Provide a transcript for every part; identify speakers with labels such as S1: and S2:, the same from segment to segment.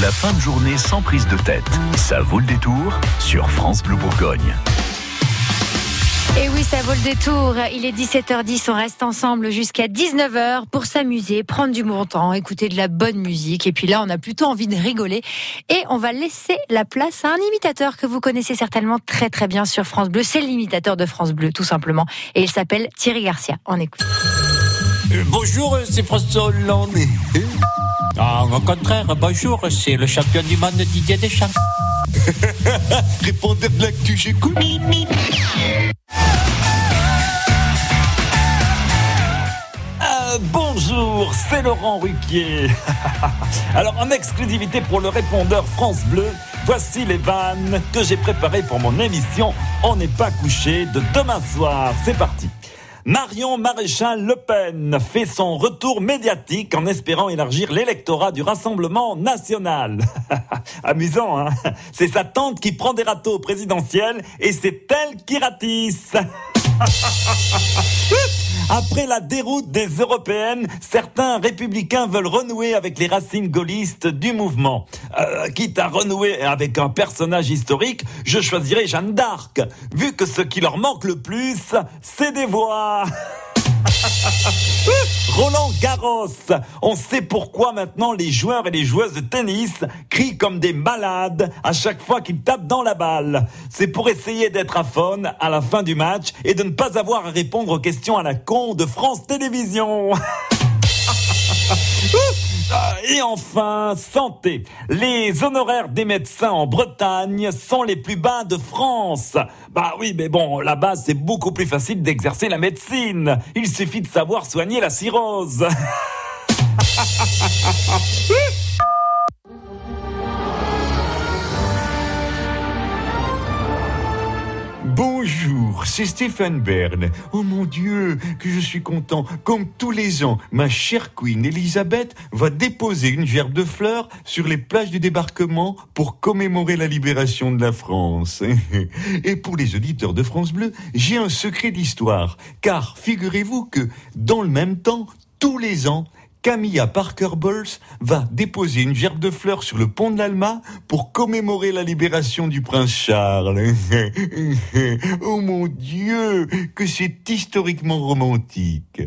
S1: La fin de journée sans prise de tête. Ça vaut le détour sur France Bleu Bourgogne.
S2: Et oui, ça vaut le détour. Il est 17h10, on reste ensemble jusqu'à 19h pour s'amuser, prendre du bon temps, écouter de la bonne musique. Et puis là, on a plutôt envie de rigoler. Et on va laisser la place à un imitateur que vous connaissez certainement très très bien sur France Bleu. C'est l'imitateur de France Bleu, tout simplement. Et il s'appelle Thierry Garcia. On écoute.
S3: Euh, bonjour, c'est François Hollande. Ah, au contraire, bonjour, c'est le champion du monde Didier Deschamps.
S4: Répondez de l'actu, j'écoute.
S3: Euh, bonjour, c'est Laurent Ruquier. Alors, en exclusivité pour le répondeur France Bleu, voici les vannes que j'ai préparées pour mon émission On n'est pas couché de demain soir. C'est parti. Marion Maréchal Le Pen fait son retour médiatique en espérant élargir l'électorat du Rassemblement national. Amusant, hein? C'est sa tante qui prend des râteaux présidentiels et c'est elle qui ratisse. Après la déroute des européennes, certains républicains veulent renouer avec les racines gaullistes du mouvement. Euh, quitte à renouer avec un personnage historique, je choisirais Jeanne d'Arc, vu que ce qui leur manque le plus, c'est des voix. Roland Garros. On sait pourquoi maintenant les joueurs et les joueuses de tennis crient comme des malades à chaque fois qu'ils tapent dans la balle. C'est pour essayer d'être à fond à la fin du match et de ne pas avoir à répondre aux questions à la con de France Télévisions. Et enfin, santé. Les honoraires des médecins en Bretagne sont les plus bas de France. Bah oui, mais bon, là-bas, c'est beaucoup plus facile d'exercer la médecine. Il suffit de savoir soigner la cirrhose.
S4: Bonjour, c'est Stéphane Bern. Oh mon Dieu, que je suis content. Comme tous les ans, ma chère Queen Elisabeth va déposer une gerbe de fleurs sur les plages du débarquement pour commémorer la libération de la France. Et pour les auditeurs de France Bleu, j'ai un secret d'histoire. Car figurez-vous que, dans le même temps, tous les ans, Camilla Parker Bowles va déposer une gerbe de fleurs sur le pont de l'Alma pour commémorer la libération du prince Charles. oh mon Dieu, que c'est historiquement romantique.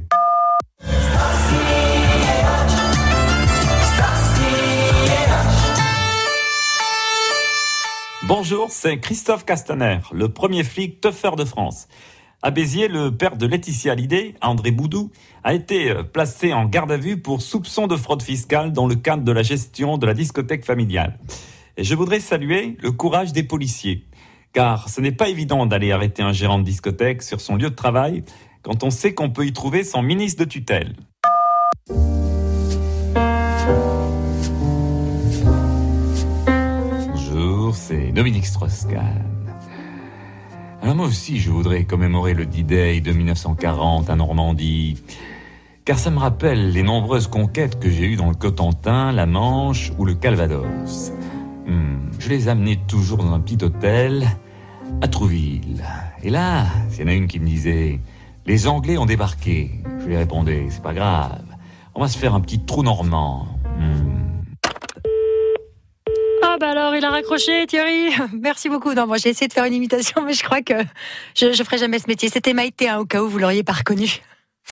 S3: Bonjour, c'est Christophe Castaner, le premier flic teufeur de France. À Béziers, le père de Laetitia Hallyday, André Boudou, a été euh, placé en garde à vue pour soupçon de fraude fiscale dans le cadre de la gestion de la discothèque familiale. Et je voudrais saluer le courage des policiers, car ce n'est pas évident d'aller arrêter un gérant de discothèque sur son lieu de travail quand on sait qu'on peut y trouver son ministre de tutelle. Bonjour, c'est Dominique Strauss-Kahn. Alors moi aussi, je voudrais commémorer le D-Day de 1940 à Normandie, car ça me rappelle les nombreuses conquêtes que j'ai eues dans le Cotentin, la Manche ou le Calvados. Hmm, je les amenais toujours dans un petit hôtel à Trouville. Et là, il y en a une qui me disait Les Anglais ont débarqué. Je lui répondais C'est pas grave, on va se faire un petit trou normand. Hmm.
S2: Alors, il a raccroché, Thierry. Merci beaucoup. Non, moi j'ai essayé de faire une imitation, mais je crois que je, je ferai jamais ce métier. C'était Maïté, hein, au cas où vous l'auriez pas reconnu.